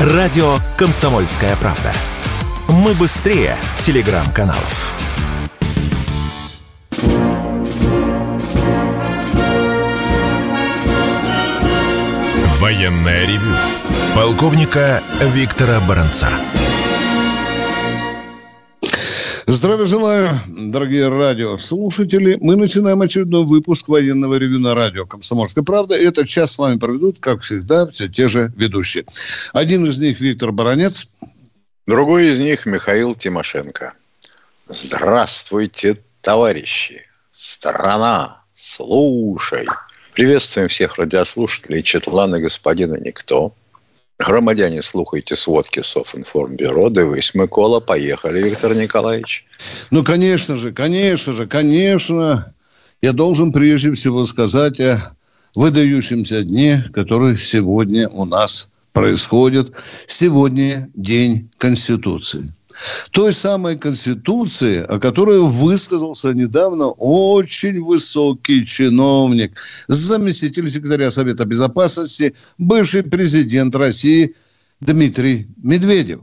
Радио «Комсомольская правда». Мы быстрее телеграм-каналов. Военная ревю. Полковника Виктора Баранца. Здравия желаю, дорогие радиослушатели. Мы начинаем очередной выпуск военного ревю на радио «Комсомольская правда». Этот час с вами проведут, как всегда, все те же ведущие. Один из них Виктор Баранец. Другой из них Михаил Тимошенко. Здравствуйте, товарищи. Страна, слушай. Приветствуем всех радиослушателей Четлана господина Никто. Громадяне, слухайте сводки Софинформбюро. Дивись, Микола. Поехали, Виктор Николаевич. Ну, конечно же, конечно же, конечно. Я должен прежде всего сказать о выдающемся дне, который сегодня у нас происходит. Сегодня День Конституции той самой Конституции, о которой высказался недавно очень высокий чиновник, заместитель секретаря Совета Безопасности, бывший президент России Дмитрий Медведев.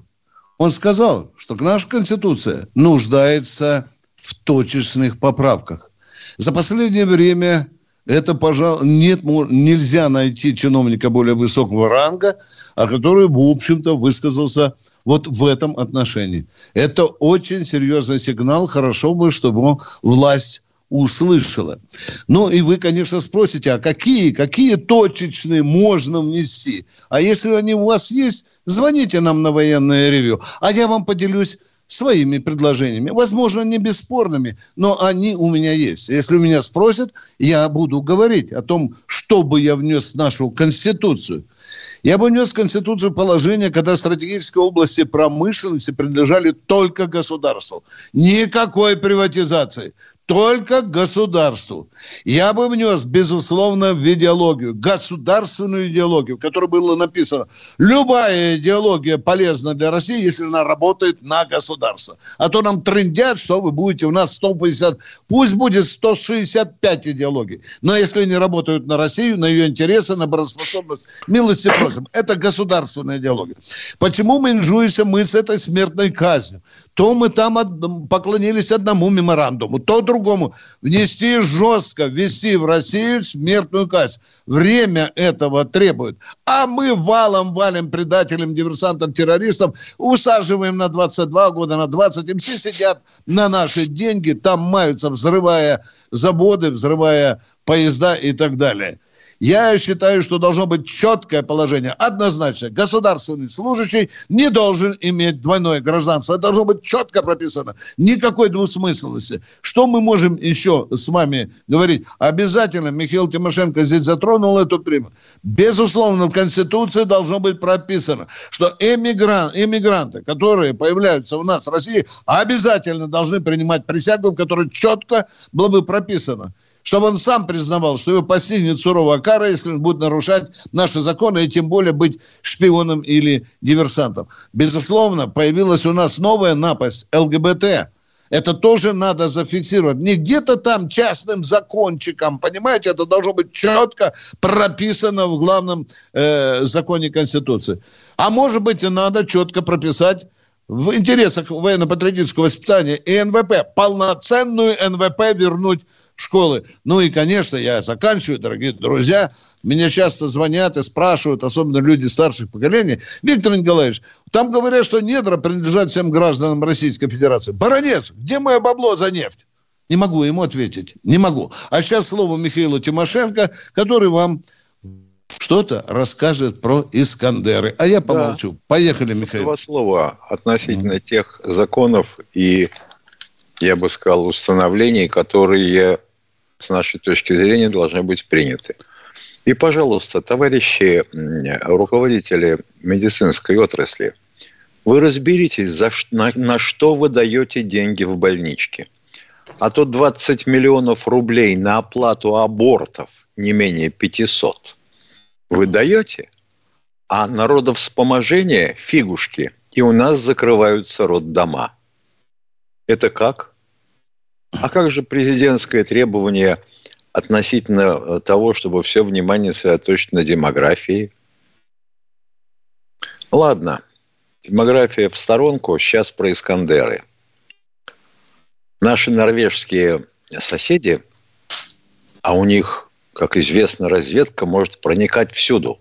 Он сказал, что наша Конституция нуждается в точечных поправках. За последнее время это, пожалуй, нет, нельзя найти чиновника более высокого ранга, а который, в общем-то, высказался вот в этом отношении. Это очень серьезный сигнал. Хорошо бы, чтобы власть услышала. Ну, и вы, конечно, спросите, а какие, какие точечные можно внести? А если они у вас есть, звоните нам на военное ревю, а я вам поделюсь своими предложениями. Возможно, не бесспорными, но они у меня есть. Если у меня спросят, я буду говорить о том, что бы я внес в нашу Конституцию. Я бы внес в Конституцию положение, когда стратегические области промышленности принадлежали только государству. Никакой приватизации только государству. Я бы внес, безусловно, в идеологию, государственную идеологию, в которой было написано, любая идеология полезна для России, если она работает на государство. А то нам трендят, что вы будете у нас 150, пусть будет 165 идеологий. Но если не работают на Россию, на ее интересы, на бороспособность, милости просим. Это государственная идеология. Почему мы инжуемся мы с этой смертной казнью? То мы там поклонились одному меморандуму, то другому. Внести жестко, ввести в Россию смертную казнь. Время этого требует. А мы валом валим предателям, диверсантам, террористам, усаживаем на 22 года, на 20. Им все сидят на наши деньги, там маются, взрывая заводы, взрывая поезда и так далее. Я считаю, что должно быть четкое положение. Однозначно, государственный служащий не должен иметь двойное гражданство. Это должно быть четко прописано. Никакой двусмысленности. Что мы можем еще с вами говорить? Обязательно Михаил Тимошенко здесь затронул эту тему. Безусловно, в Конституции должно быть прописано, что эмигрант, эмигранты, которые появляются у нас в России, обязательно должны принимать присягу, в которой четко было бы прописано – чтобы он сам признавал, что его постигнет суровая кара, если он будет нарушать наши законы, и тем более быть шпионом или диверсантом. Безусловно, появилась у нас новая напасть – ЛГБТ. Это тоже надо зафиксировать. Не где-то там частным закончиком, понимаете, это должно быть четко прописано в главном э, законе Конституции. А может быть, и надо четко прописать в интересах военно-патриотического воспитания и НВП, полноценную НВП вернуть школы. Ну и, конечно, я заканчиваю, дорогие друзья. Меня часто звонят и спрашивают, особенно люди старших поколений. Виктор Николаевич, там говорят, что недра принадлежат всем гражданам Российской Федерации. Баронец, где мое бабло за нефть? Не могу ему ответить. Не могу. А сейчас слово Михаилу Тимошенко, который вам что-то расскажет про Искандеры. А я помолчу. Да. Поехали, Михаил. Два слова относительно mm-hmm. тех законов и, я бы сказал, установлений, которые с нашей точки зрения, должны быть приняты. И, пожалуйста, товарищи руководители медицинской отрасли, вы разберитесь, за, на, на что вы даете деньги в больничке. А то 20 миллионов рублей на оплату абортов не менее 500 вы даете, а народовспоможение – фигушки, и у нас закрываются роддома. Это как? А как же президентское требование относительно э, того, чтобы все внимание сосредоточить на демографии? Ладно, демография в сторонку, сейчас про Искандеры. Наши норвежские соседи, а у них, как известно, разведка может проникать всюду,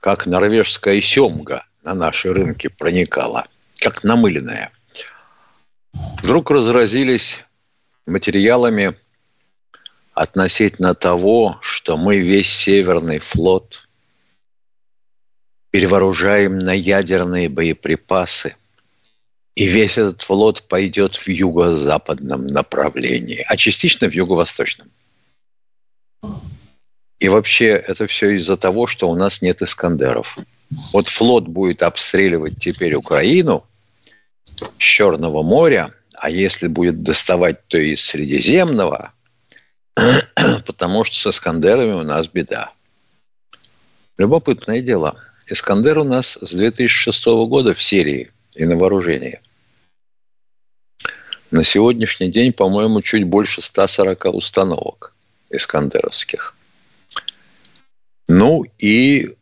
как норвежская семга на наши рынки проникала, как намыленная. Вдруг разразились материалами относительно того, что мы весь Северный флот перевооружаем на ядерные боеприпасы, и весь этот флот пойдет в юго-западном направлении, а частично в юго-восточном. И вообще это все из-за того, что у нас нет Искандеров. Вот флот будет обстреливать теперь Украину с Черного моря, а если будет доставать, то из Средиземного, потому что с Искандерами у нас беда. Любопытное дело. Искандер у нас с 2006 года в серии и на вооружении. На сегодняшний день, по-моему, чуть больше 140 установок искандеровских. Ну и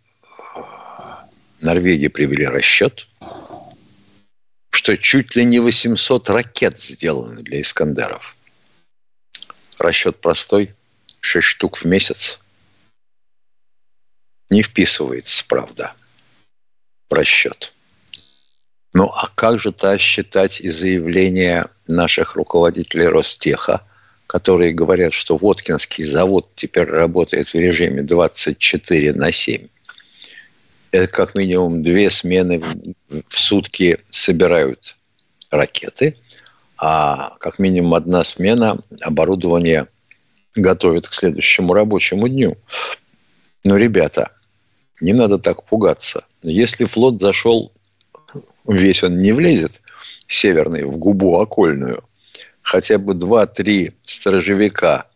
Норвегии привели расчет, что чуть ли не 800 ракет сделаны для Искандеров. Расчет простой. 6 штук в месяц. Не вписывается, правда, в расчет. Ну, а как же-то считать и заявления наших руководителей Ростеха, которые говорят, что Воткинский завод теперь работает в режиме 24 на 7? Это как минимум две смены в сутки собирают ракеты, а как минимум одна смена оборудования готовит к следующему рабочему дню. Но, ребята, не надо так пугаться. Если флот зашел, весь он не влезет, северный, в губу окольную, хотя бы два-три сторожевика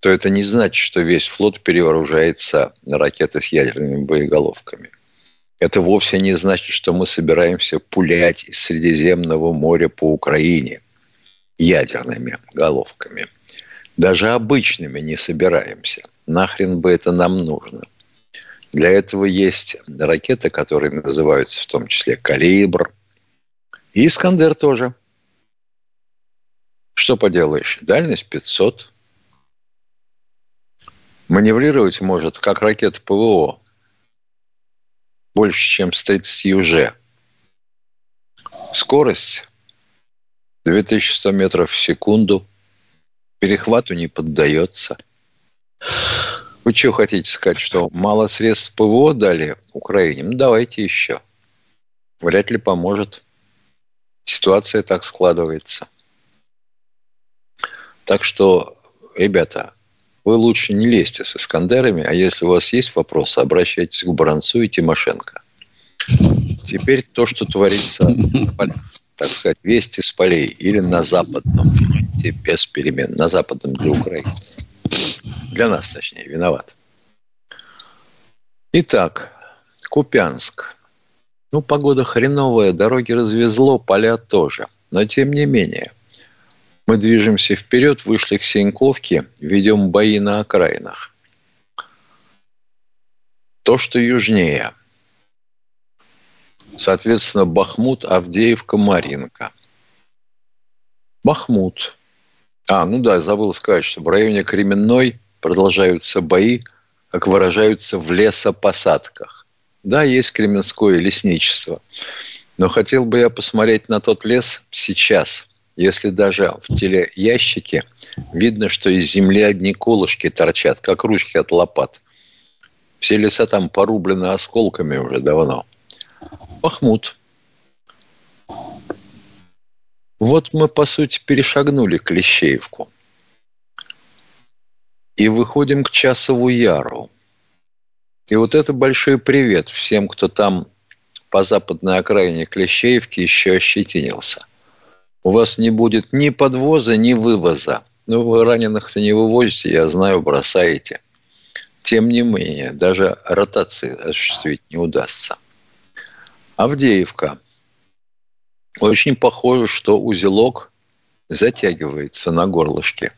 то это не значит, что весь флот перевооружается на ракеты с ядерными боеголовками. Это вовсе не значит, что мы собираемся пулять из Средиземного моря по Украине ядерными головками. Даже обычными не собираемся. Нахрен бы это нам нужно? Для этого есть ракеты, которые называются в том числе «Калибр». И «Искандер» тоже. Что поделаешь? Дальность 500, маневрировать может, как ракета ПВО, больше, чем с 30 уже. Скорость 2100 метров в секунду. Перехвату не поддается. Вы что хотите сказать, что мало средств ПВО дали Украине? Ну, давайте еще. Вряд ли поможет. Ситуация так складывается. Так что, ребята, вы лучше не лезьте с Искандерами, а если у вас есть вопросы, обращайтесь к Баранцу и Тимошенко. Теперь то, что творится, так сказать, вести с полей или на западном фронте без перемен, на западном для Украины. Для нас, точнее, виноват. Итак, Купянск. Ну, погода хреновая, дороги развезло, поля тоже. Но тем не менее – мы движемся вперед, вышли к Синьковке, ведем бои на окраинах. То, что южнее. Соответственно, Бахмут, Авдеевка, Маринка. Бахмут. А, ну да, забыл сказать, что в районе Кременной продолжаются бои, как выражаются, в лесопосадках. Да, есть Кременское лесничество. Но хотел бы я посмотреть на тот лес сейчас – если даже в телеящике видно, что из земли одни колышки торчат, как ручки от лопат. Все леса там порублены осколками уже давно. Бахмут. Вот мы, по сути, перешагнули Клещеевку. И выходим к Часову Яру. И вот это большой привет всем, кто там по западной окраине Клещеевки еще ощетинился у вас не будет ни подвоза, ни вывоза. Ну, вы раненых-то не вывозите, я знаю, бросаете. Тем не менее, даже ротации осуществить не удастся. Авдеевка. Очень похоже, что узелок затягивается на горлышке.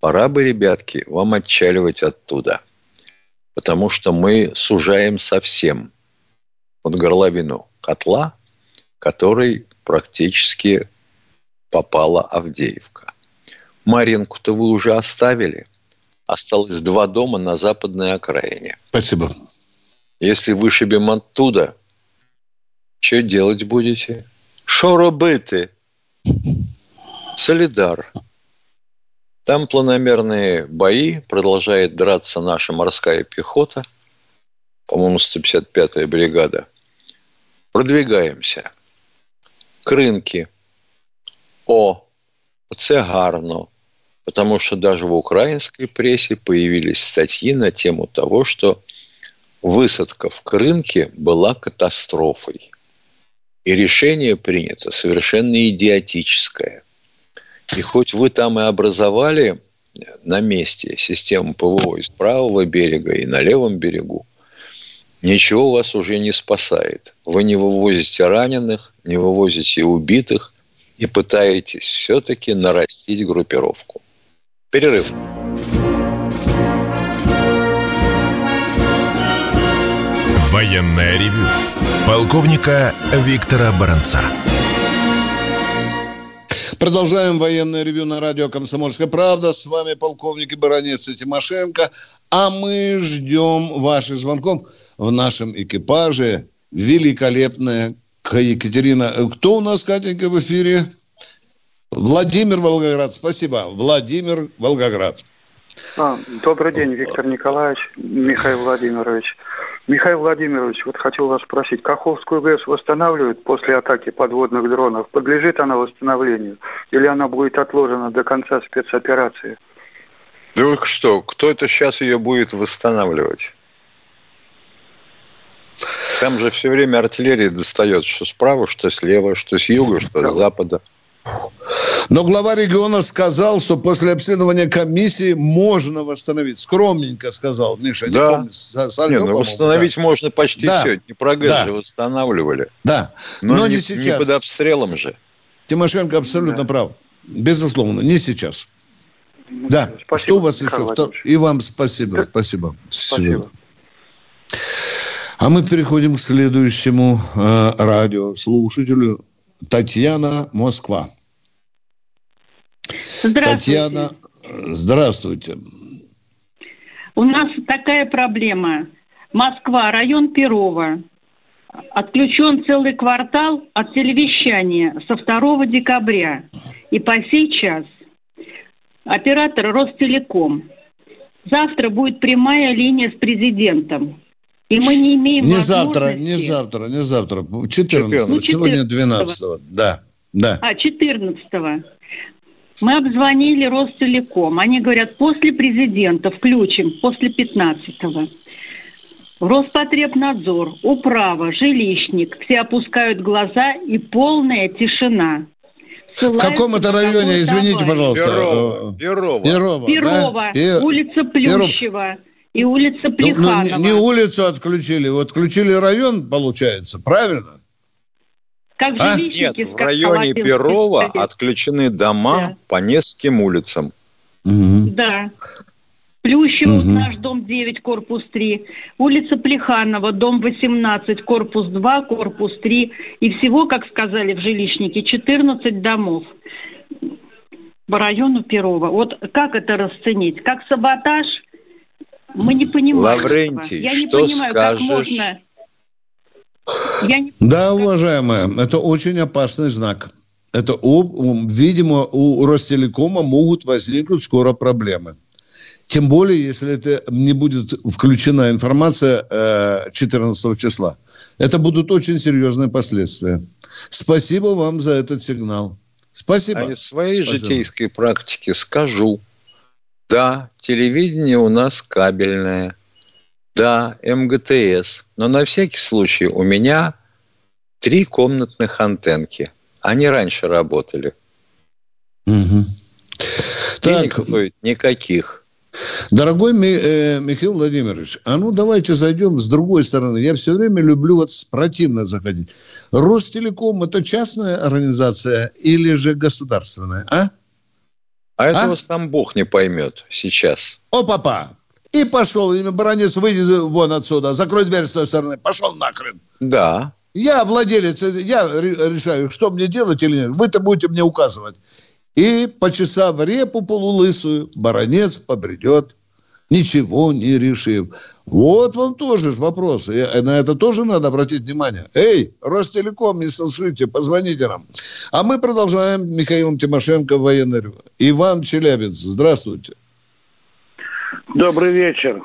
Пора бы, ребятки, вам отчаливать оттуда. Потому что мы сужаем совсем. вот горловину котла, который практически попала Авдеевка. Маринку-то вы уже оставили. Осталось два дома на западной окраине. Спасибо. Если вышибем оттуда, что делать будете? Что робити? Солидар. Там планомерные бои, продолжает драться наша морская пехота, по-моему, 155-я бригада. Продвигаемся. К рынке. О, це гарно. Потому что даже в украинской прессе появились статьи на тему того, что высадка в Крынке была катастрофой. И решение принято совершенно идиотическое. И хоть вы там и образовали на месте систему ПВО из правого берега и на левом берегу, ничего вас уже не спасает. Вы не вывозите раненых, не вывозите убитых и пытаетесь все-таки нарастить группировку. Перерыв. Военная ревю. Полковника Виктора Баранца. Продолжаем военное ревю на радио «Комсомольская правда». С вами полковник Баранец и Тимошенко. А мы ждем ваших звонков в нашем экипаже. Великолепная Екатерина. Кто у нас, Катенька, в эфире? Владимир Волгоград. Спасибо. Владимир Волгоград. А, добрый день, Виктор Николаевич, Михаил Владимирович. Михаил Владимирович, вот хотел вас спросить, Каховскую ГЭС восстанавливают после атаки подводных дронов? Подлежит она восстановлению? Или она будет отложена до конца спецоперации? Да вы что, кто это сейчас ее будет восстанавливать? Там же все время артиллерия достает, что справа, что слева, что с юга, что с запада. Но глава региона сказал, что после обследования комиссии можно восстановить. Скромненько сказал, Миша. Да. Не помню, с, не, ну, восстановить да. можно почти да. все. Не прогресс да. же восстанавливали. Да, но, но не, не сейчас. Не под обстрелом же. Тимошенко абсолютно да. прав. Безусловно, не сейчас. Да, спасибо, что у вас еще? И вам спасибо, спасибо. Спасибо. А мы переходим к следующему э, радиослушателю. Татьяна, Москва. Здравствуйте. Татьяна, здравствуйте. У нас такая проблема. Москва, район Перова. Отключен целый квартал от телевещания со 2 декабря. И по сей час. Оператор Ростелеком. Завтра будет прямая линия с президентом. И мы не имеем Не завтра, не завтра, не завтра. 14, ну, 14. сегодня 12 да, да. А, 14 -го. Мы обзвонили Ростелеком. Они говорят, после президента включим, после 15-го. Роспотребнадзор, управа, жилищник. Все опускают глаза и полная тишина. В каком это районе, извините, товарищ. пожалуйста? Перово. Перово. Перово, Перово да? улица Плющева и улица Плеханова. Ну, ну, не улицу отключили, вот отключили район, получается, правильно? Как а? Нет, в районе Перова отключены дома да. по нескольким улицам. Угу. Да. Плющево, угу. наш дом 9, корпус 3. Улица Плеханова, дом 18, корпус 2, корпус 3. И всего, как сказали в жилищнике, 14 домов по району Перова. Вот как это расценить? Как саботаж? Мы не понимаем. Лаврентий, Я не что понимаю, скажешь? как можно я не... Да, уважаемая, это очень опасный знак. Это, видимо, у Ростелекома могут возникнуть скоро проблемы. Тем более, если это не будет включена информация 14 э, числа. Это будут очень серьезные последствия. Спасибо вам за этот сигнал. Спасибо. А из своей Пожалуйста. житейской практики скажу. Да, телевидение у нас кабельное – да, МГТС. Но на всякий случай у меня три комнатных антенки. Они раньше работали. Угу. Денег так. стоит никаких. Дорогой э, Михаил Владимирович, а ну давайте зайдем с другой стороны. Я все время люблю вот противно заходить. Ростелеком – это частная организация или же государственная, а? А этого а? сам Бог не поймет сейчас. О, папа! И пошел, баронец, выйди вон отсюда, закрой дверь с той стороны, пошел нахрен. Да. Я владелец, я решаю, что мне делать или нет. Вы-то будете мне указывать. И, почесав репу полулысую, баронец побредет ничего не решив. Вот вам тоже вопрос. И на это тоже надо обратить внимание. Эй, Ростелеком, не слышите, позвоните нам. А мы продолжаем. Михаил Тимошенко, военный. Иван Челябинец, здравствуйте. Добрый вечер.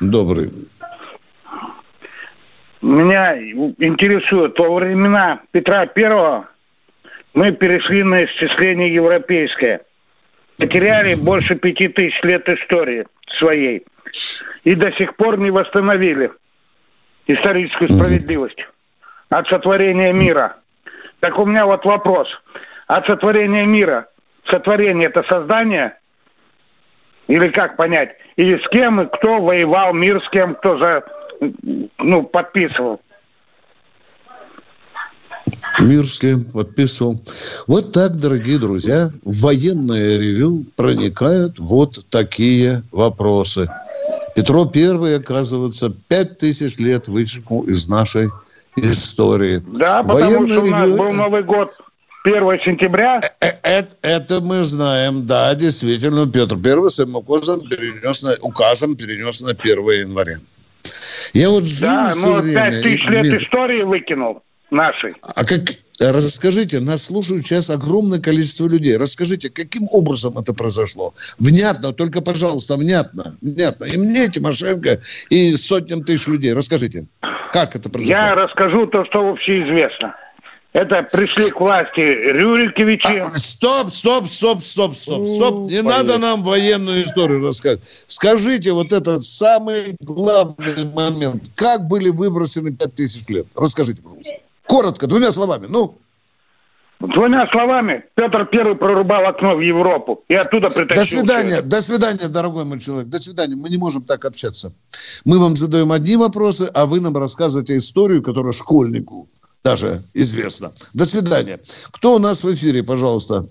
Добрый. Меня интересует, во времена Петра Первого мы перешли на исчисление европейское. Потеряли больше пяти тысяч лет истории своей. И до сих пор не восстановили историческую справедливость от сотворения мира. Так у меня вот вопрос. От сотворения мира. Сотворение это создание? Или как понять? Или с кем и кто воевал, мир с кем, кто за, ну, подписывал? Мир с кем подписывал. Вот так, дорогие друзья, в военное ревю проникают вот такие вопросы. Петро Первый, оказывается, пять тысяч лет вычеркнул из нашей истории. Да, потому Военное что у нас ревю... был Новый год 1 сентября. Это, э, это мы знаем, да, действительно, Петр Первый своим указом перенес на, указом перенес на 1 января. Я вот жил да, но 5 тысяч лет истории выкинул нашей. А как, расскажите, нас слушают сейчас огромное количество людей. Расскажите, каким образом это произошло? Внятно, только, пожалуйста, внятно. Внятно. И мне, Тимошенко, и сотням тысяч людей. Расскажите, как это произошло? Я расскажу то, что общеизвестно. Это пришли к власти Рюриковичи. А, стоп, стоп, стоп, стоп, стоп, стоп. Не Понятно. надо нам военную историю рассказывать. Скажите вот этот самый главный момент. Как были выбросены пять тысяч лет? Расскажите, пожалуйста. Коротко, двумя словами, ну. Двумя словами, Петр Первый прорубал окно в Европу и оттуда притащил. До свидания, до свидания, дорогой мой человек, до свидания. Мы не можем так общаться. Мы вам задаем одни вопросы, а вы нам рассказываете историю, которая школьнику даже известна. До свидания. Кто у нас в эфире, пожалуйста?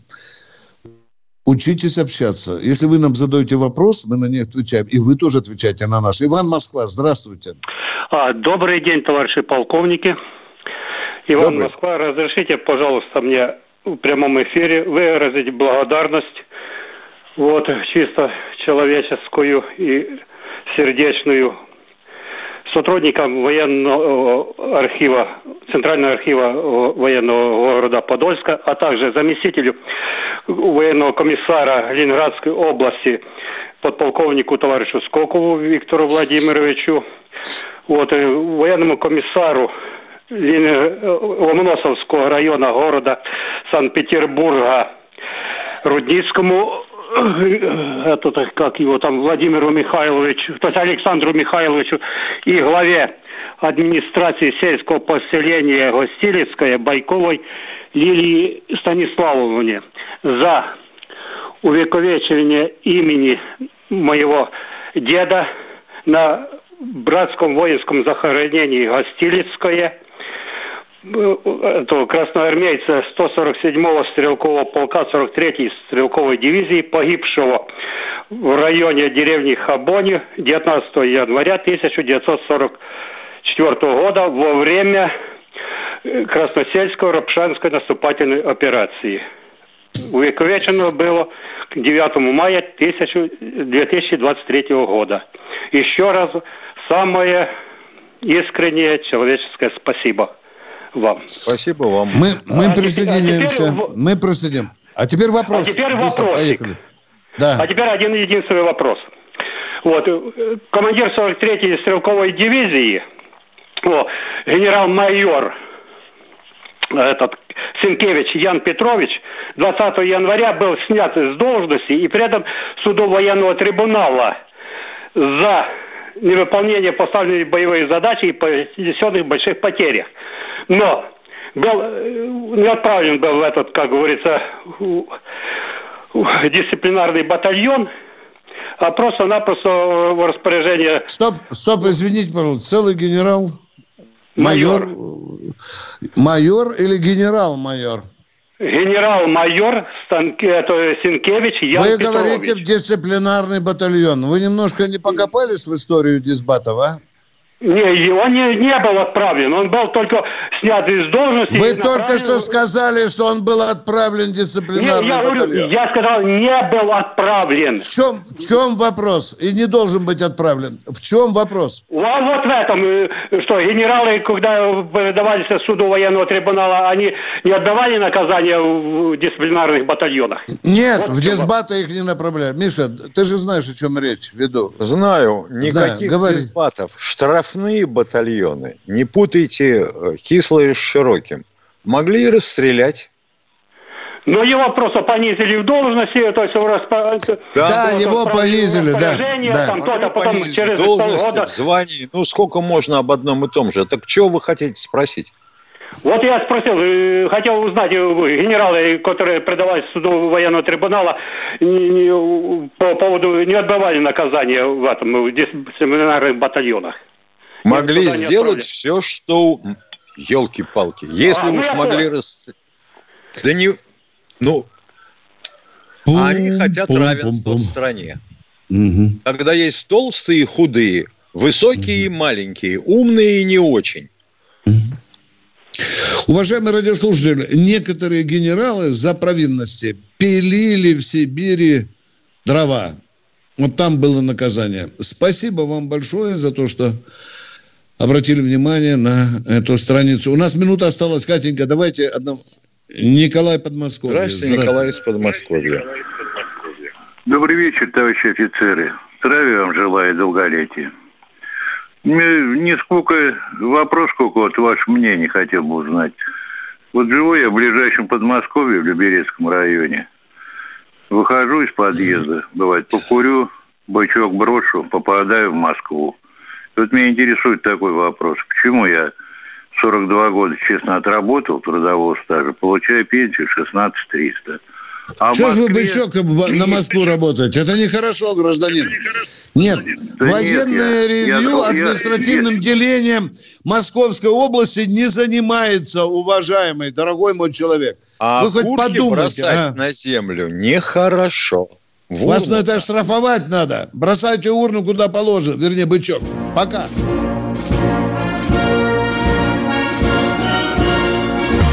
Учитесь общаться. Если вы нам задаете вопрос, мы на них отвечаем. И вы тоже отвечаете на наш. Иван Москва, здравствуйте. А, добрый день, товарищи полковники. Иван Добрый. Москва, разрешите, пожалуйста, мне в прямом эфире выразить благодарность вот чисто человеческую и сердечную сотрудникам военного архива, Центрального архива военного города Подольска, а также заместителю военного комиссара Ленинградской области подполковнику товарищу Скокову Виктору Владимировичу, вот, военному комиссару Ломоносовского района города Санкт-Петербурга Рудницкому это как его там Владимиру Михайловичу, то есть Александру Михайловичу и главе администрации сельского поселения Гостилицкое Байковой Лилии Станиславовне за увековечивание имени моего деда на братском воинском захоронении Гостилицкое – этого красноармейца 147-го стрелкового полка 43-й стрелковой дивизии, погибшего в районе деревни Хабони 19 января 1944 года во время э, Красносельской Ропшанской наступательной операции. Увековечено было к 9 мая 2023 года. Еще раз самое искреннее человеческое спасибо вам. Спасибо вам. Мы, мы а присоединимся. Теперь, мы присоединим. А теперь вопрос. А теперь вопрос. Поехали. Да. А теперь один единственный вопрос. Вот, командир 43-й стрелковой дивизии, о, генерал-майор этот Сенкевич Ян Петрович 20 января был снят с должности и при этом судом военного трибунала за невыполнение поставленной боевой задачи и понесенных больших потерях. Но был, не отправлен был в этот, как говорится, дисциплинарный батальон, а просто-напросто в распоряжение... Стоп, стоп, извините, пожалуйста, целый генерал... Майор. Майор, майор или генерал-майор? Генерал-майор Станке, это Синкевич Ян Вы Петрович. говорите в дисциплинарный батальон. Вы немножко не покопались в историю Дисбатов, а? Не, он не, не был отправлен, он был только снят из должности. Вы только что сказали, что он был отправлен в Не, я, батальон. я сказал, не был отправлен. В чем, в чем вопрос? И не должен быть отправлен. В чем вопрос? А вот в этом, э, что генералы, когда передавались суду военного трибунала, они не отдавали наказания в дисциплинарных батальонах. Нет, Вот в Дисбаты их не направляют. Миша, ты же знаешь, о чем речь веду. Знаю, никаких говори. дисбатов. Штрафные батальоны. Не путайте э, кислое с широким. Могли расстрелять. Но его просто понизили в должности, то есть в распо- Да, было его понизили, да, да. Там то-то, Могли потом через в должности, полгода. в звании. Ну, сколько можно об одном и том же? Так что вы хотите спросить? Вот я спросил, э, хотел узнать, вы, генералы, которые предавались суду военного трибунала, не- не- по поводу не отбывали наказания в этом, в дисциплинарных батальонах. Могли сделать все, что... Елки-палки. Если А, ну уж я могли расстрелять... Да не... Ну, а они хотят равенства в стране. Мгм. Когда есть толстые и худые, высокие и маленькие, умные и не очень. Уважаемые радиослушатели, некоторые генералы за провинности пилили в Сибири дрова. Вот там было наказание. Спасибо вам большое за то, что обратили внимание на эту страницу. У нас минута осталась, Катенька. Давайте одному... Николай Подмосковье. Здравствуйте, Николай из Подмосковья. Добрый вечер, товарищи офицеры. Здравия вам желаю, долголетия. Мне не сколько вопрос, сколько вот ваше мнение хотел бы узнать. Вот живу я в ближайшем Подмосковье, в Люберецком районе. Выхожу из подъезда, бывает, покурю, бычок брошу, попадаю в Москву. И вот меня интересует такой вопрос. Почему я 42 года честно отработал трудового стажа, получаю пенсию 16 300. А Что же вы Москве- бычок на Москву работаете? Это нехорошо, гражданин. Нет, Да военное нет, ревью я- административным я- делением Московской области не занимается, уважаемый, дорогой мой человек. А Вы хоть подумайте, бросать а? на землю нехорошо. В Вас урну. на это оштрафовать надо. Бросайте урну куда положено, вернее, бычок. Пока.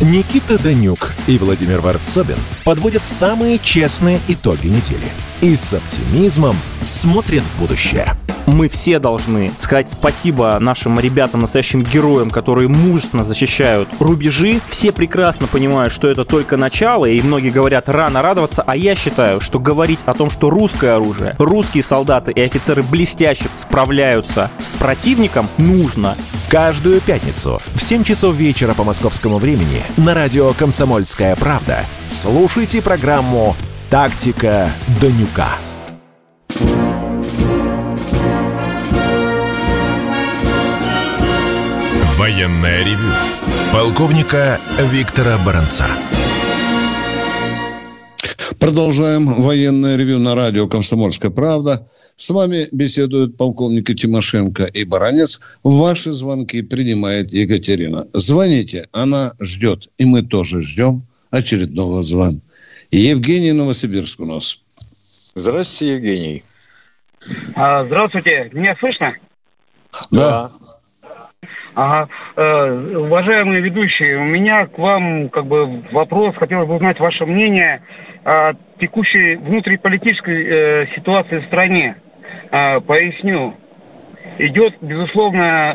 Никита Данюк и Владимир Варсобин подводят самые честные итоги недели и с оптимизмом смотрят в будущее. Мы все должны сказать спасибо нашим ребятам, настоящим героям, которые мужественно защищают рубежи. Все прекрасно понимают, что это только начало, и многие говорят рано радоваться, а я считаю, что говорить о том, что русское оружие, русские солдаты и офицеры блестяще справляются с противником, нужно. Каждую пятницу в 7 часов вечера по московскому времени на радио «Комсомольская правда» слушайте программу «Тактика Данюка». Военное ревю полковника Виктора Баранца. Продолжаем военное ревю на радио «Комсомольская правда». С вами беседуют полковники Тимошенко и Баранец. Ваши звонки принимает Екатерина. Звоните, она ждет. И мы тоже ждем очередного звона. Евгений Новосибирск у нас. Здравствуйте, Евгений. А, здравствуйте, меня слышно? Да. Ага. Э, уважаемые ведущие, у меня к вам как бы вопрос, хотелось бы узнать ваше мнение о текущей внутриполитической э, ситуации в стране. А, поясню. Идет, безусловно,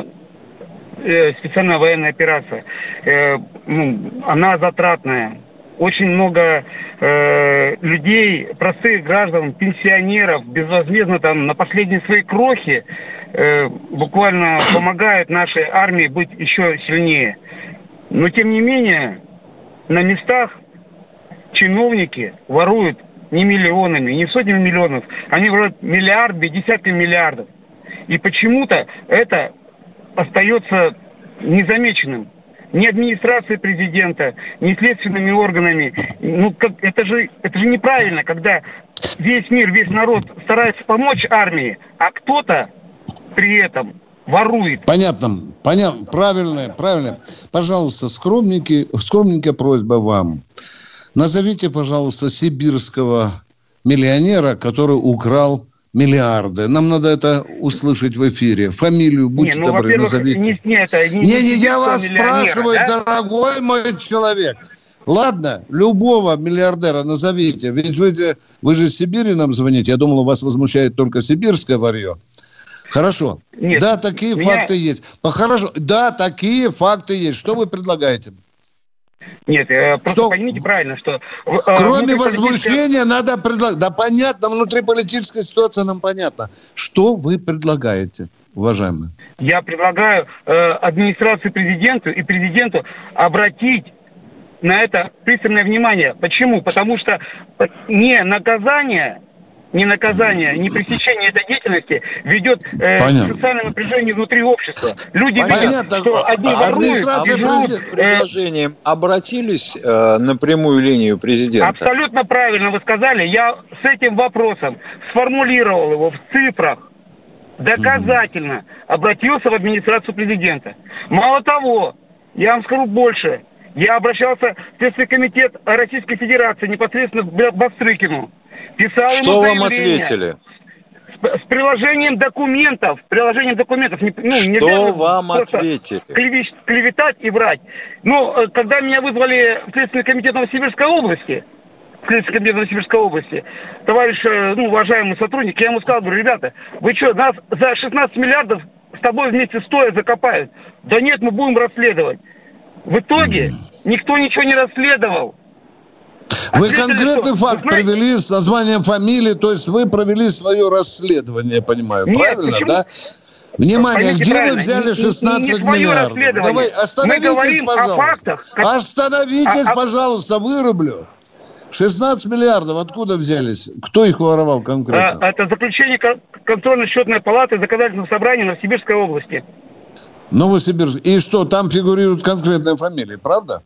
э, специальная военная операция. Э, ну, она затратная. Очень много э, людей, простых граждан, пенсионеров безвозмездно там на последние свои крохи буквально помогают нашей армии быть еще сильнее. Но тем не менее, на местах чиновники воруют не миллионами, не сотнями миллионов, они воруют миллиарды, десятки миллиардов. И почему-то это остается незамеченным. Ни администрацией президента, ни следственными органами. Ну, как, это, же, это же неправильно, когда весь мир, весь народ старается помочь армии, а кто-то при этом ворует. Понятно, понятно, правильно, правильно. Пожалуйста, скромненький, скромненькая просьба вам. Назовите, пожалуйста, сибирского миллионера, который украл миллиарды. Нам надо это услышать в эфире. Фамилию, будьте не, ну, добры, назовите. Не, не, это, не, не, не, я вас спрашиваю, да? дорогой мой человек. Ладно, любого миллиардера назовите. Ведь вы, вы же из Сибири нам звоните. Я думал, вас возмущает только сибирское варье. Хорошо. Нет, да, такие меня... факты есть. Хорошо. Да, такие факты есть. Что вы предлагаете? Нет, э, просто что? поймите правильно, что... Э, Кроме возмущения надо предлагать... Да понятно, внутриполитическая ситуация нам понятна. Что вы предлагаете, уважаемые? Я предлагаю э, администрации президенту и президенту обратить на это пристальное внимание. Почему? Потому что не наказание не наказание, не пресечение этой деятельности ведет э, к социальному напряжению внутри общества. Люди Понятно. видят, что одни а воруют, а живут, с предложением обратились э, на прямую линию президента? Абсолютно правильно вы сказали. Я с этим вопросом сформулировал его в цифрах, доказательно обратился в администрацию президента. Мало того, я вам скажу больше. Я обращался в Следственный комитет Российской Федерации непосредственно к Бастрыкину Писал Что вам ответили? С, с приложением документов. Приложением документов. Не, ну, Что вам ответили? Клевещ, клеветать и врать. Ну, э, когда меня вызвали в Следственный комитет Новосибирской области, Следственный комитет Новосибирской области, товарищ, э, ну, уважаемый сотрудник, я ему сказал, говорю, ребята, вы что, нас за 16 миллиардов с тобой вместе стоя закопают? Да нет, мы будем расследовать. В итоге никто ничего не расследовал. Вы конкретный факт привели с названием фамилии, то есть вы провели свое расследование, я понимаю, Нет, правильно, почему? да? Внимание, где правильно. вы взяли 16 не, не миллиардов? Давай, остановитесь, пожалуйста. Фактах, как... Остановитесь, а, а... пожалуйста, вырублю. 16 миллиардов откуда взялись? Кто их воровал конкретно? А, это заключение контрольно-счетной палаты законодательного собрания Новосибирской области. Новосибирск. И что, там фигурируют конкретные фамилии, правда?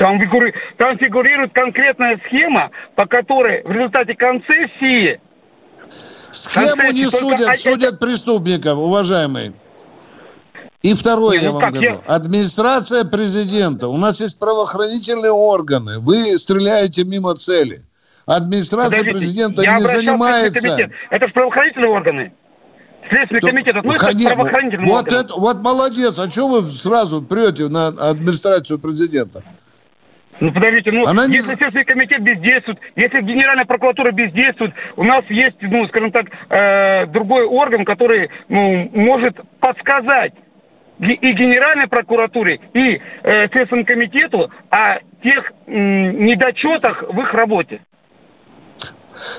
Там, фигури... Там фигурирует конкретная схема, по которой в результате концессии... Схему концессии не судят, только... судят преступников, уважаемые. И второе, не, ну я вам говорю. Я... Администрация президента. У нас есть правоохранительные органы. Вы стреляете мимо цели. Администрация Подождите, президента не занимается... Это же правоохранительные органы. Следственный комитет относится Конечно. к правоохранительным вот органам. Это, вот молодец. А что вы сразу прете на администрацию президента? Ну, подождите, ну, Она если не... Следственный комитет бездействует, если Генеральная прокуратура бездействует, у нас есть, ну, скажем так, э, другой орган, который, ну, может подсказать и Генеральной прокуратуре, и э, Следственному комитету о тех м, недочетах в их работе.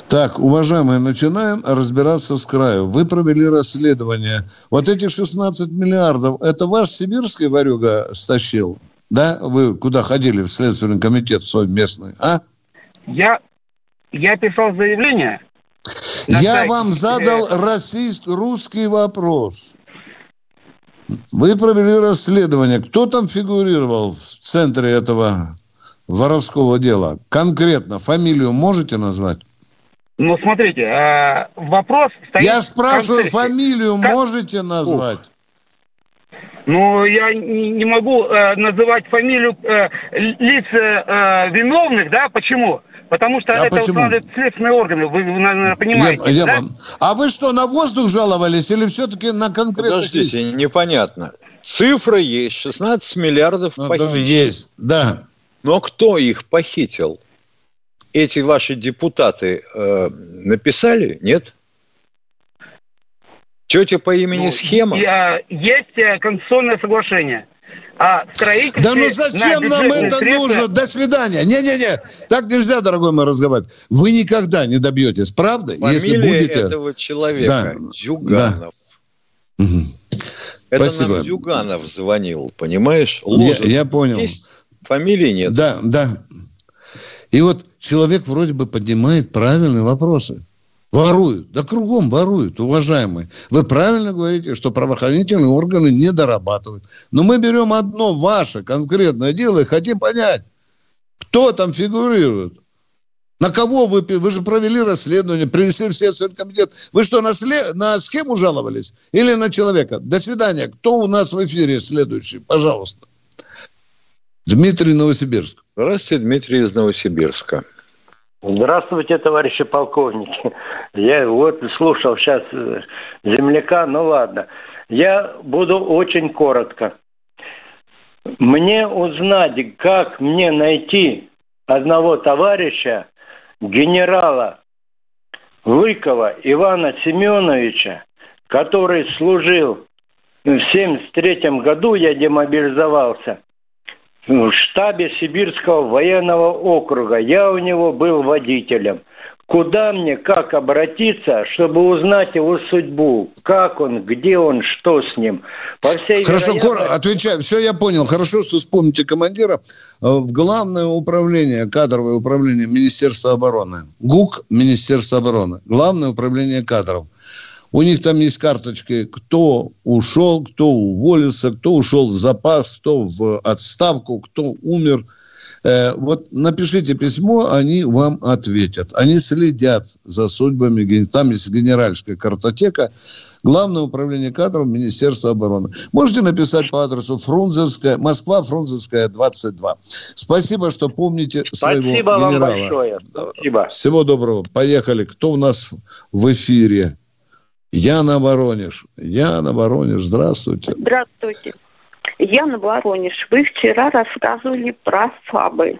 Так, уважаемые, начинаем разбираться с краю. Вы провели расследование. Вот эти 16 миллиардов, это ваш сибирский варюга стащил? Да? Вы куда ходили? В Следственный комитет свой местный, а? Я, я писал заявление. Я сайте. вам задал российский, русский вопрос. Вы провели расследование. Кто там фигурировал в центре этого воровского дела? Конкретно фамилию можете назвать? Ну, смотрите, э, вопрос стоит... Я спрашиваю, фамилию можете назвать? Ну, я не могу э, называть фамилию э, лиц э, виновных, да? Почему? Потому что а это почему? Вот, следственные органы, вы, вы наверное, понимаете, я, да? Я, а вы что, на воздух жаловались или все-таки на конкретных Подождите, лиц? непонятно. Цифра есть, 16 миллиардов ну, похитили. Есть, да. Но кто их похитил? Эти ваши депутаты э, написали, нет? Тетя по имени ну, Схема? Я, есть э, конституционное соглашение. А строительство... Да ну зачем нам это средства... нужно? До свидания. Не-не-не, так нельзя, дорогой мой, разговаривать. Вы никогда не добьетесь, правда? Фамилия если будете... этого человека да. Зюганов. Да. Это Спасибо. нам Зюганов звонил, понимаешь? Ложит. Я, я понял. Есть, фамилии нет. Да, да. И вот человек вроде бы поднимает правильные вопросы. Воруют. Да кругом воруют, уважаемые. Вы правильно говорите, что правоохранительные органы не дорабатывают. Но мы берем одно ваше конкретное дело и хотим понять, кто там фигурирует. На кого вы, вы же провели расследование, принесли в Следственный комитет. Вы что, на, след, на схему жаловались или на человека? До свидания. Кто у нас в эфире следующий? Пожалуйста. Дмитрий Новосибирск. Здравствуйте, Дмитрий из Новосибирска. Здравствуйте, товарищи полковники. Я вот слушал сейчас э, земляка, ну ладно. Я буду очень коротко. Мне узнать, как мне найти одного товарища, генерала Лыкова Ивана Семеновича, который служил в 1973 году, я демобилизовался, в штабе Сибирского военного округа. Я у него был водителем. Куда мне, как обратиться, чтобы узнать его судьбу? Как он, где он, что с ним? По всей Хорошо, вероятности... отвечаю. Все, я понял. Хорошо, что вспомните командира. Э, в Главное управление, кадровое управление Министерства обороны. ГУК Министерства обороны. Главное управление кадров. У них там есть карточки, кто ушел, кто уволился, кто ушел в запас, кто в отставку, кто умер – Э, вот напишите письмо, они вам ответят. Они следят за судьбами, там есть генеральская картотека, Главное управление кадров Министерства обороны. Можете написать по адресу Фрунзенская, Москва, Фрунзенская, 22. Спасибо, что помните своего Спасибо генерала. Вам большое. Спасибо. Всего доброго. Поехали. Кто у нас в эфире? Яна Воронеж. Яна Воронеж, здравствуйте. Здравствуйте. Яна Воронеж, вы вчера рассказывали про ФАБы.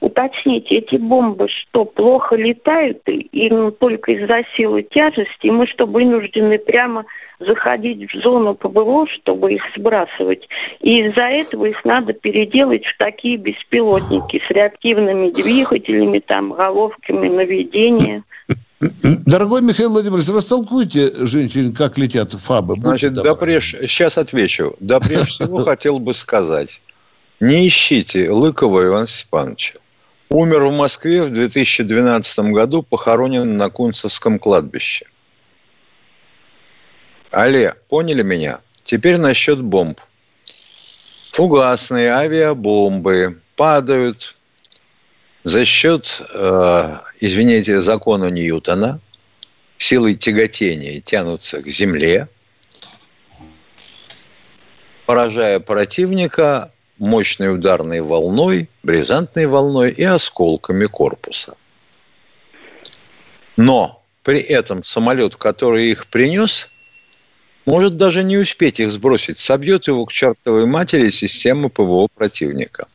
Уточните, эти бомбы что, плохо летают и ну, только из-за силы тяжести? Мы что, вынуждены прямо заходить в зону ПВО, чтобы их сбрасывать? И из-за этого их надо переделать в такие беспилотники с реактивными двигателями, там, головками наведения. Дорогой Михаил Владимирович, растолкуйте женщин, как летят фабы. Значит, да преж... сейчас отвечу. Да прежде всего хотел бы сказать, не ищите Лыкова Ивана Степановича. Умер в Москве в 2012 году, похоронен на Кунцевском кладбище. Але, поняли меня? Теперь насчет бомб. Фугасные авиабомбы падают за счет, э, извините, закона Ньютона, силой тяготения тянутся к Земле, поражая противника мощной ударной волной, бризантной волной и осколками корпуса. Но при этом самолет, который их принес, может даже не успеть их сбросить, собьет его к чертовой матери системы ПВО противника.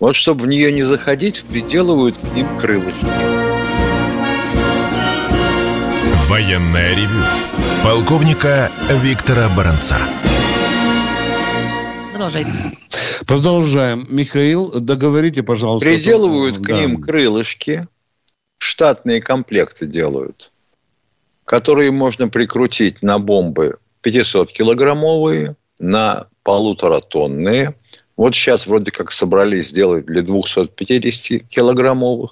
Вот чтобы в нее не заходить, приделывают к ним крылышки. Военная ревю. Полковника Виктора Баранца. Продолжайте. Продолжаем. Михаил, договорите, пожалуйста. Приделывают к да. ним крылышки, штатные комплекты делают, которые можно прикрутить на бомбы 500-килограммовые, на полуторатонные, вот сейчас вроде как собрались сделать для 250-килограммовых,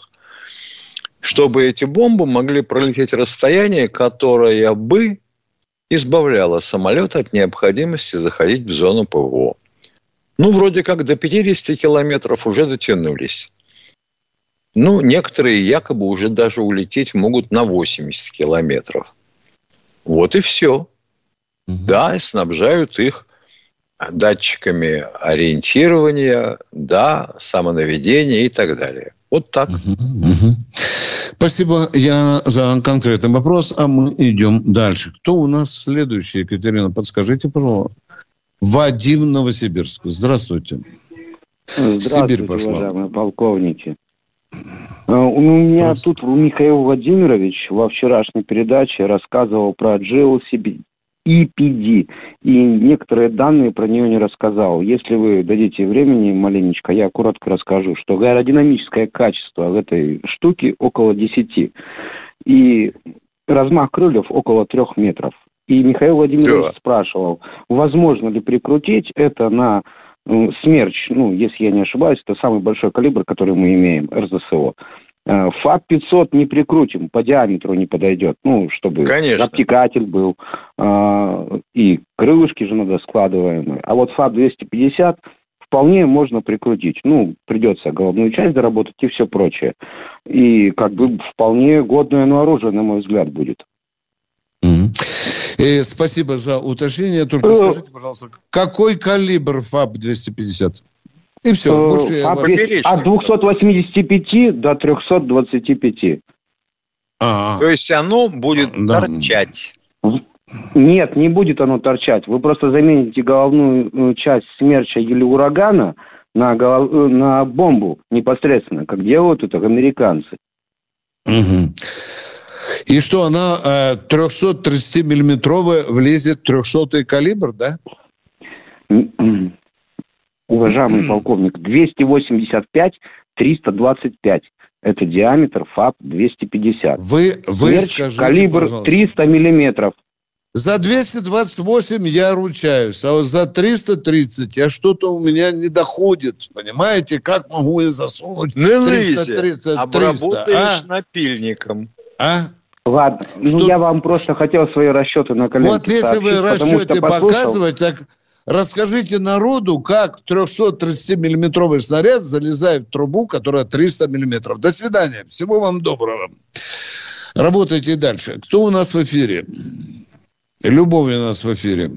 чтобы эти бомбы могли пролететь расстояние, которое бы избавляло самолет от необходимости заходить в зону ПВО. Ну, вроде как до 50 километров уже дотянулись. Ну, некоторые якобы уже даже улететь могут на 80 километров. Вот и все. Угу. Да, и снабжают их датчиками ориентирования, да, самонаведения и так далее. Вот так. Спасибо, я за конкретный вопрос, а мы идем дальше. Кто у нас следующий, Екатерина? Подскажите, пожалуйста. Вадим Новосибирск. Здравствуйте. Здравствуйте, Сибирь пошла. уважаемые полковники. А, у меня тут Михаил Владимирович во вчерашней передаче рассказывал про Джейл EPD. И некоторые данные про нее не рассказал. Если вы дадите времени маленечко, я коротко расскажу, что аэродинамическое качество этой штуки около 10. И размах крыльев около 3 метров. И Михаил Владимирович да. спрашивал, возможно ли прикрутить это на смерч, ну, если я не ошибаюсь, это самый большой калибр, который мы имеем, РЗСО. Э, ФАП-500 не прикрутим, по диаметру не подойдет. Ну, чтобы Конечно. обтекатель был. Э, и крылышки же надо складываемые. А вот ФАП-250 вполне можно прикрутить. Ну, придется головную часть доработать и все прочее. И как бы вполне годное оно оружие, на мой взгляд, будет. И спасибо за уточнение. Только э, скажите, пожалуйста, какой калибр ФАБ-250? И все. Э, больше ФАБ вас... От 285 до 325. А-а. То есть оно будет да. торчать. Нет, не будет оно торчать. Вы просто замените головную э, часть смерча или урагана на, голов... на бомбу непосредственно, как делают это американцы. Угу. И что, она э, 330-миллиметровая влезет 300 калибр, да? Уважаемый полковник, 285 325. Это диаметр ФАП-250. Вы, вы Смерч, скажите, калибр пожалуйста. 300 миллиметров. За 228 я ручаюсь, а за 330 я что-то у меня не доходит. Понимаете, как могу я засунуть ну, 330 300, обработаешь а? напильником. А? Ладно, ну я вам просто хотел свои расчеты на коленке Вот если вы расчеты показывать, так расскажите народу, как 330-миллиметровый снаряд залезает в трубу, которая 300 миллиметров. До свидания. Всего вам доброго. Работайте дальше. Кто у нас в эфире? Любовь у нас в эфире.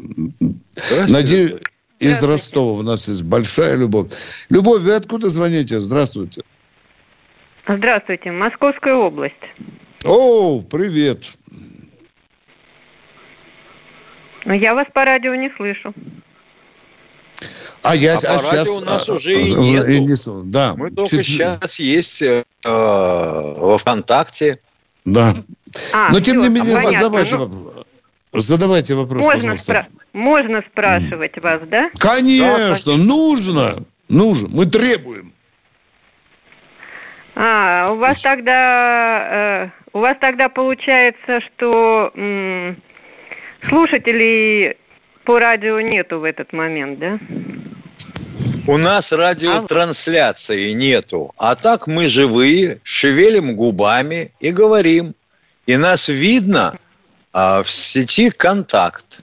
Надеюсь, из Ростова у нас есть большая любовь. Любовь, вы откуда звоните? Здравствуйте. Здравствуйте. Московская область. О, привет. Я вас по радио не слышу. А я а, а сейчас у нас а, уже и нет. Не, да. Мы только Чуть... сейчас есть э, во ВКонтакте. Да. А, Но тем все, не менее понятно. задавайте ну, вопрос. Задавайте вопрос, можно Спра- можно спрашивать mm. вас, да? Конечно, да, нужно. Нужно. Мы требуем. А, у вас тогда, э, у вас тогда получается, что м, слушателей по радио нету в этот момент, да? У нас радиотрансляции нету. А так мы живые, шевелим губами и говорим. И нас видно а, в сети «Контакт».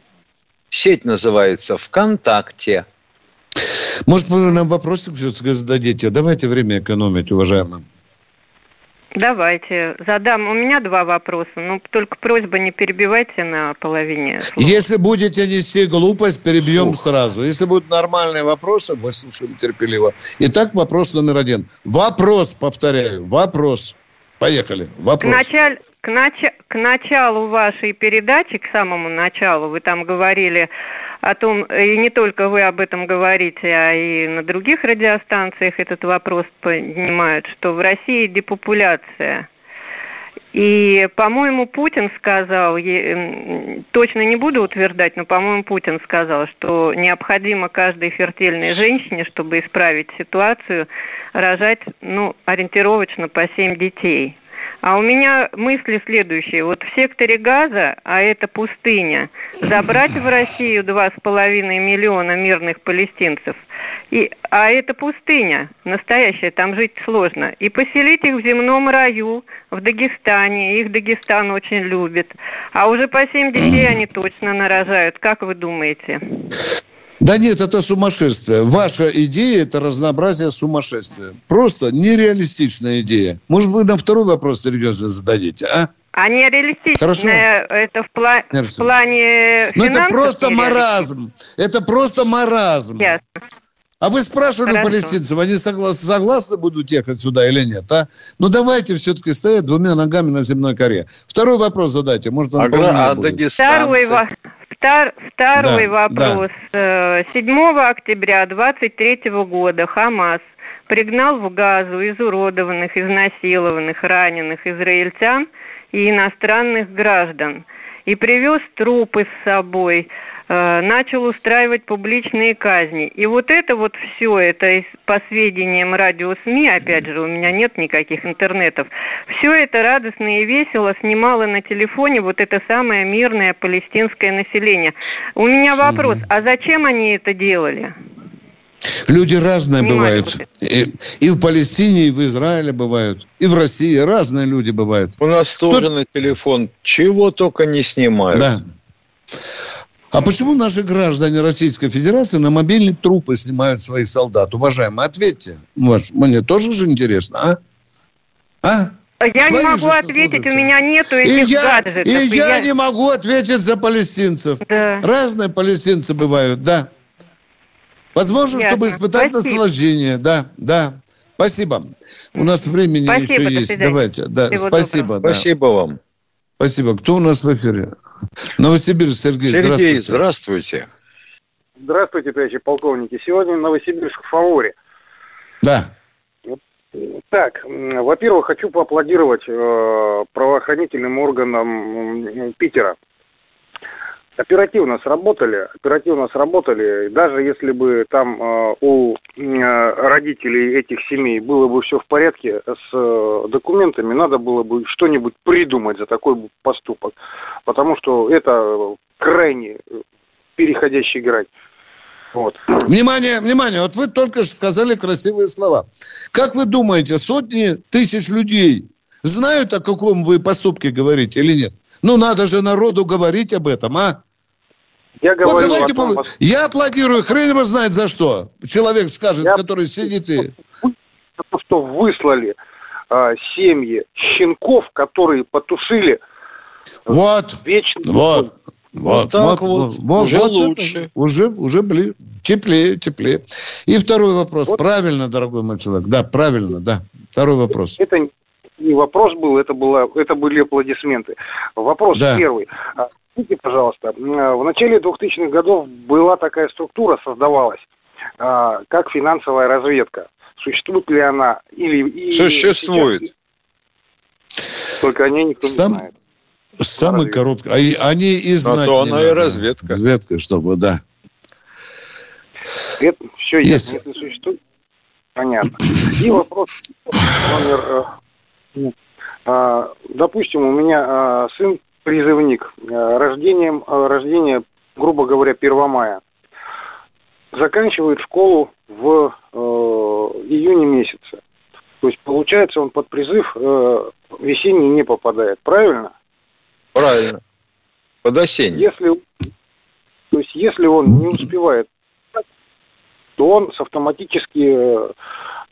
Сеть называется «ВКонтакте». Может, вы нам вопросик все-таки зададите? Давайте время экономить, уважаемые. Давайте. Задам. У меня два вопроса, но только просьба не перебивайте на половине слова. Если будете нести глупость, перебьем Ух. сразу. Если будут нормальные вопросы, выслушаем терпеливо. Итак, вопрос номер один. Вопрос, повторяю, вопрос. Поехали. Вопрос. Началь... к, нач... к началу вашей передачи, к самому началу, вы там говорили о том, и не только вы об этом говорите, а и на других радиостанциях этот вопрос поднимают, что в России депопуляция. И, по-моему, Путин сказал, точно не буду утверждать, но, по-моему, Путин сказал, что необходимо каждой фертильной женщине, чтобы исправить ситуацию, рожать, ну, ориентировочно по семь детей. А у меня мысли следующие. Вот в секторе газа, а это пустыня, забрать в Россию два с половиной миллиона мирных палестинцев, и, а это пустыня настоящая, там жить сложно, и поселить их в земном раю, в Дагестане, их Дагестан очень любит. А уже по семь детей они точно нарожают. Как вы думаете? Да нет, это сумасшествие. Ваша идея – это разнообразие сумасшествия. Просто нереалистичная идея. Может, вы на второй вопрос серьезно зададите, а? А нереалистичное это в, пла- в плане Ну, это просто маразм. Это просто маразм. Ясно. А вы спрашивали Хорошо. палестинцев, они согласны, согласны будут ехать сюда или нет, а? Ну, давайте все-таки стоять двумя ногами на земной коре. Второй вопрос задайте, может, он а, а Второй, Втор, второй да, вопрос. Да. 7 э, октября 23 года Хамас пригнал в Газу изуродованных, изнасилованных, раненых израильтян и иностранных граждан и привез трупы с собой – начал устраивать публичные казни. И вот это вот все, это по сведениям радио СМИ, опять же, у меня нет никаких интернетов, все это радостно и весело снимало на телефоне вот это самое мирное палестинское население. У меня вопрос, а зачем они это делали? Люди разные бывают. И, и в Палестине, и в Израиле бывают. И в России разные люди бывают. У нас тоже Кто... на телефон чего только не снимают. Да. А почему наши граждане Российской Федерации на мобильные трупы снимают своих солдат? Уважаемые, ответьте. Может, мне тоже же интересно, а? А? Я Свои не могу ответить, у меня нету этих и я, гаджетов. И, и я, я не могу ответить за палестинцев. Да. Разные палестинцы бывают, да. Возможно, Ясно. чтобы испытать Спасибо. наслаждение. Да, да. Спасибо. У нас времени Спасибо, еще есть. Давайте. Да. Спасибо. Да. Спасибо вам. Спасибо. Кто у нас в эфире? Новосибирск, Сергей, Сергей, здравствуйте. здравствуйте. Здравствуйте, товарищи полковники. Сегодня Новосибирск в фаворе. Да. Так, во-первых, хочу поаплодировать э, правоохранительным органам Питера оперативно сработали, оперативно сработали. Даже если бы там э, у э, родителей этих семей было бы все в порядке с э, документами, надо было бы что-нибудь придумать за такой поступок. Потому что это крайне переходящий грань. Вот. Внимание, внимание, вот вы только что сказали красивые слова. Как вы думаете, сотни тысяч людей знают, о каком вы поступке говорите или нет? Ну, надо же народу говорить об этом, а? Я говорю вот давайте, том, я аплодирую, хрен его знает за что. Человек скажет, я... который сидит и... То, что выслали а, семьи щенков, которые потушили вот, вечно. Вот. Вот, так вот, вот, вот уже вот лучше. Это, уже, уже блин, теплее, теплее. И второй вопрос. Вот. Правильно, дорогой мой человек. Да, правильно, да. Второй вопрос. Это не вопрос был, это, было, это были аплодисменты. Вопрос да. первый. А, скажите, пожалуйста, в начале 2000-х годов была такая структура, создавалась, а, как финансовая разведка. Существует ли она? Или, Существует. Сейчас... Только о ней никто Сам... не знает. Самый короткий. А, они и знать Но то она и разведка. Разведка, чтобы, да. Это все есть. если существует. Понятно. И вопрос номер э, а, допустим, у меня а, сын призывник, а, рождением, рождение, грубо говоря, 1 мая. Заканчивает школу в э, июне месяце. То есть, получается, он под призыв э, весенний не попадает, правильно? Правильно. Под осенний. Если, то есть, если он не успевает, то он с автоматически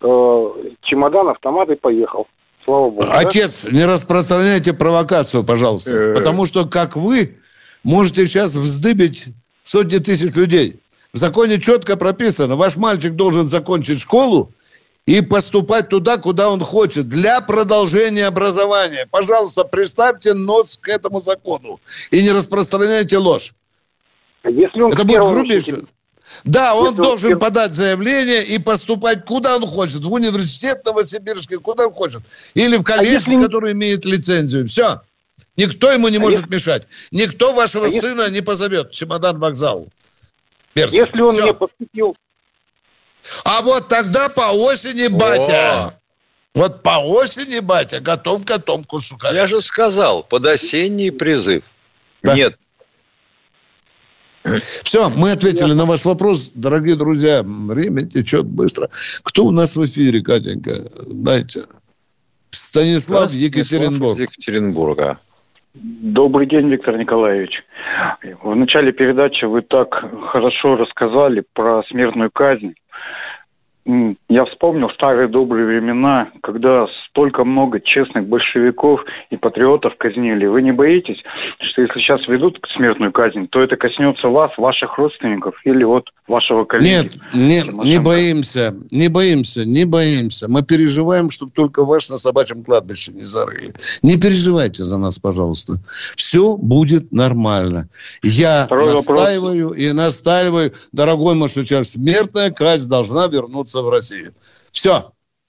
э, чемодан, автомат и поехал. Слава Богу. Отец, да? не распространяйте провокацию, пожалуйста. Э-э. Потому что, как вы, можете сейчас вздыбить сотни тысяч людей. В законе четко прописано, ваш мальчик должен закончить школу и поступать туда, куда он хочет, для продолжения образования. Пожалуйста, представьте нос к этому закону и не распространяйте ложь. Если он Это будет грубейшее. Да, он Если должен он... подать заявление и поступать куда он хочет. В университет Новосибирский, куда он хочет. Или в колледж, а если... который имеет лицензию. Все. Никто ему не а может если... мешать. Никто вашего а сына если... не позовет. Чемодан вокзал. Перси. Если он Все. не поступил. А вот тогда по осени, батя. О! Вот по осени, батя, готов к котомку сукаря. Я же сказал, под осенний призыв. Да. Нет, все, мы ответили на ваш вопрос. Дорогие друзья, время течет быстро. Кто у нас в эфире, Катенька? Дайте. Станислав, Екатеринбург. Екатеринбурга. Добрый день, Виктор Николаевич. В начале передачи вы так хорошо рассказали про смертную казнь. Я вспомнил старые добрые времена, когда столько много честных большевиков и патриотов казнили. Вы не боитесь, что если сейчас ведут смертную казнь, то это коснется вас, ваших родственников или вот вашего коллеги? Нет, нет, не боимся, не боимся, не боимся. Мы переживаем, чтобы только ваш на собачьем кладбище не зарыли. Не переживайте за нас, пожалуйста. Все будет нормально. Я Второй настаиваю вопрос. и настаиваю, дорогой мой смертная казнь должна вернуться в Россию. Все.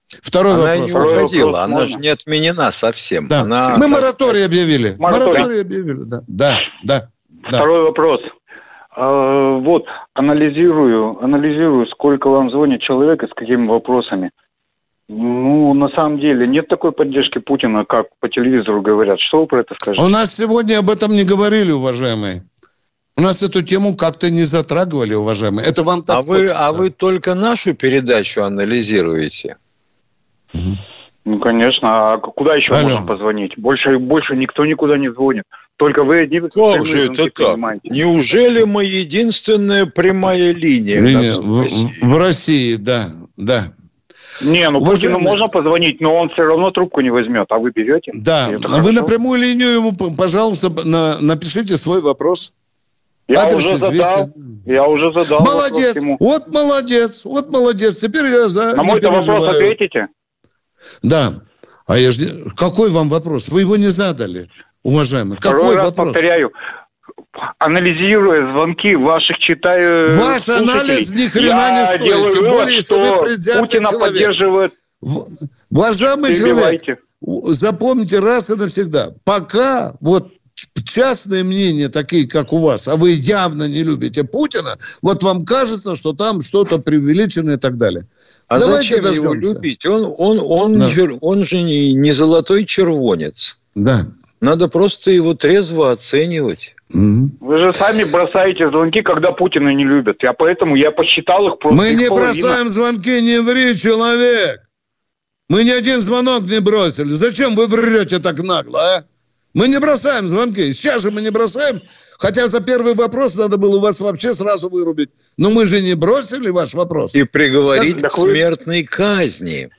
Второй она вопрос. не уходила, она же не отменена совсем. Да. Она... Мы мораторий объявили. Мораторий, мораторий объявили, да. Да, да. Второй да. вопрос. А, вот, анализирую, анализирую, сколько вам звонит человек и с какими вопросами. Ну, на самом деле, нет такой поддержки Путина, как по телевизору говорят. Что вы про это скажете? У нас сегодня об этом не говорили, уважаемые. У нас эту тему как-то не затрагивали, уважаемые. Это вам так а вы, а вы только нашу передачу анализируете? Ну, конечно. А куда еще Алло. можно позвонить? Больше, больше никто никуда не звонит. Только вы не Как же это так? Неужели мы единственная прямая линия? Линия в, в России, да, да. Не, ну Уважаемый... Путину можно позвонить, но он все равно трубку не возьмет, а вы берете? Да, а вы на прямую линию ему, пожалуйста, на, напишите свой вопрос. Я Адрес уже задал. Я уже задал. Молодец. Вот молодец. Вот молодец. Теперь я за. На мой вопрос ответите? Да. А я же... Какой вам вопрос? Вы его не задали, уважаемый. Какой Второй вопрос? раз повторяю. Анализируя звонки ваших, читаю Ваш анализ ни хрена не стоит. Тем более, если вы Путина человек. поддерживает. Уважаемый человек, запомните раз и навсегда. Пока вот частные мнения, такие как у вас, а вы явно не любите Путина, вот вам кажется, что там что-то преувеличено и так далее. А Давайте зачем дождемся. его любить? Он, он, он, да. он же не, не золотой червонец. Да. Надо просто его трезво оценивать. Вы же сами бросаете звонки, когда Путина не любят. Я поэтому я посчитал их просто. Мы их не половина. бросаем звонки, не ври, человек. Мы ни один звонок не бросили. Зачем вы врете так нагло, а? Мы не бросаем звонки. Сейчас же мы не бросаем. Хотя за первый вопрос надо было вас вообще сразу вырубить. Но мы же не бросили ваш вопрос. И приговорить Скажи, к смертной казни.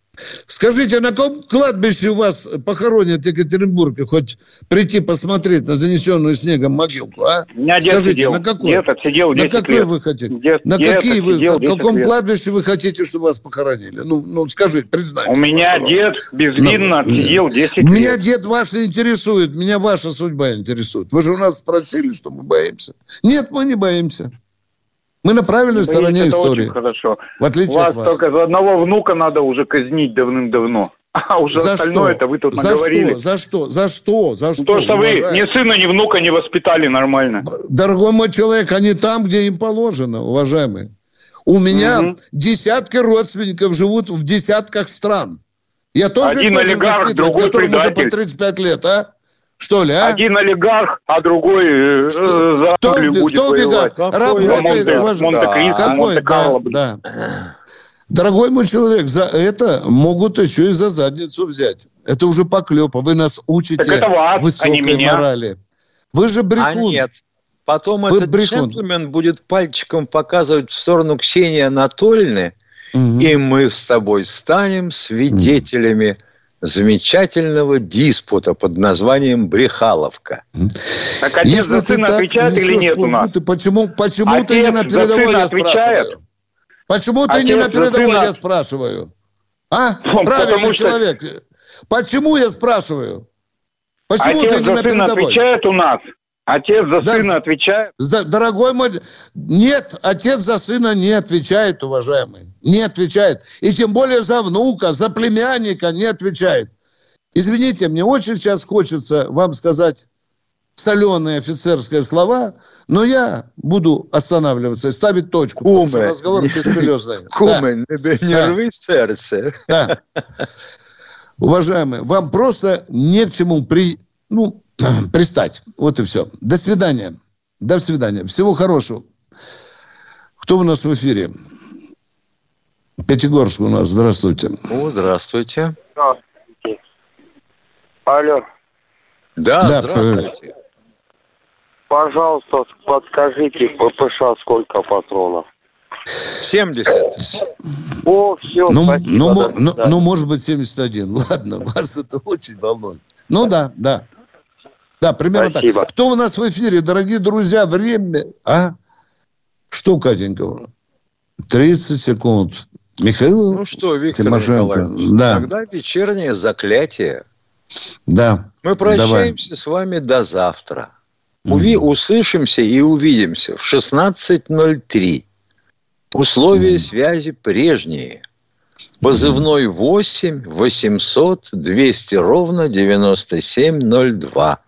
Скажите, на каком кладбище у вас похоронят в Екатеринбурге? Хоть прийти посмотреть на занесенную снегом могилку, а? У меня дед Скажите, сидел. на какой? Дед отсидел На какой лет. вы хотите? Дед, на дед какие вы, в каком лет. кладбище вы хотите, чтобы вас похоронили? Ну, ну скажите, признайтесь. У меня пожалуйста. дед безвинно Ну, отсидел 10 лет. Меня дед ваш не интересует, меня ваша судьба интересует. Вы же у нас спросили, что мы боимся. Нет, мы не боимся. Мы на правильной Боитесь, стороне это истории. Очень хорошо. В отличие вас от вас. только за одного внука надо уже казнить давным-давно. А уже За остальное что? это вы тут За наговорили. что? За что? За что? За что? То, что вы уважаемый? ни сына, ни внука не воспитали нормально. Дорогой мой человек, они там, где им положено, уважаемые. У меня Мгм. десятки родственников живут в десятках стран. Я тоже Один олигарх, другой которому уже по предатель. 35 лет, а? Что ли, а? Один олигарх, а другой э, э, за Кто, Англию будет кто воевать. Работает, Монте- Монте-Кристо? Монте-Карло. Да, да. Дорогой мой человек, за это могут еще и за задницу взять. Это уже поклепа. Вы нас учите Так это вас, а высокой не меня. морали. Вы же А брехун. нет. Потом Вы этот брехун. джентльмен будет пальчиком показывать в сторону Ксении Анатольевны, и мы с тобой станем свидетелями замечательного диспута под названием «Брехаловка». Так отец за ты сына так отвечает или нет у нас? клопоты, Почему, почему ты Отец не на за передовой, я отвечает? спрашиваю? Почему ты не Отец на за передовой, сына- я спрашиваю? А? Потому Правильный что- человек. Почему я спрашиваю? Почему Отец ты не за на передовой? отвечает у нас. Отец за Да сына отвечает. За- дорогой мой, нет, отец за сына не отвечает, уважаемый. Не отвечает. И тем более за внука, за племянника не отвечает. Извините, мне очень сейчас хочется вам сказать соленые офицерские слова, но я буду останавливаться и ставить точку. потому что Куме. разговор бесполезный. Куме, не, не Да. рви сердце. Да. Уважаемые, вам просто не к чему при, ну, пристать. Вот и все. До свидания. До свидания. Всего хорошего. Кто у нас в эфире? Пятигорск у нас. Здравствуйте. О, здравствуйте. Алло, Да, Да, здравствуйте. пожалуйста, подскажите, ППШ сколько патронов? 70. О, все, Ну, спасибо. ну, мо- ну, свидания. ну, может быть, 71. Ладно, вас это очень волнует. Ну да, да. Да, примерно Спасибо. так. Кто у нас в эфире, дорогие друзья? Время... А? Что, Катенького? 30 секунд. Михаил Ну что, Виктор Тимошенко. Николаевич, Да, тогда вечернее заклятие. да. Мы Давай. прощаемся с вами до завтра. Уви, услышимся и увидимся в 16.03. Условия связи прежние. Позывной 8 800 200 ровно 9702.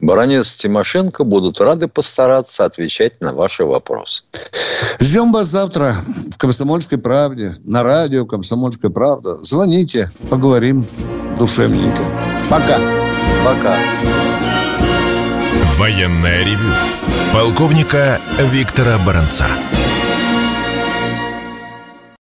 Баронец Тимошенко будут рады постараться отвечать на ваши вопросы. Ждем вас завтра в «Комсомольской правде», на радио «Комсомольская правда». Звоните, поговорим душевненько. Пока. Пока. Военное ревю полковника Виктора Баранца.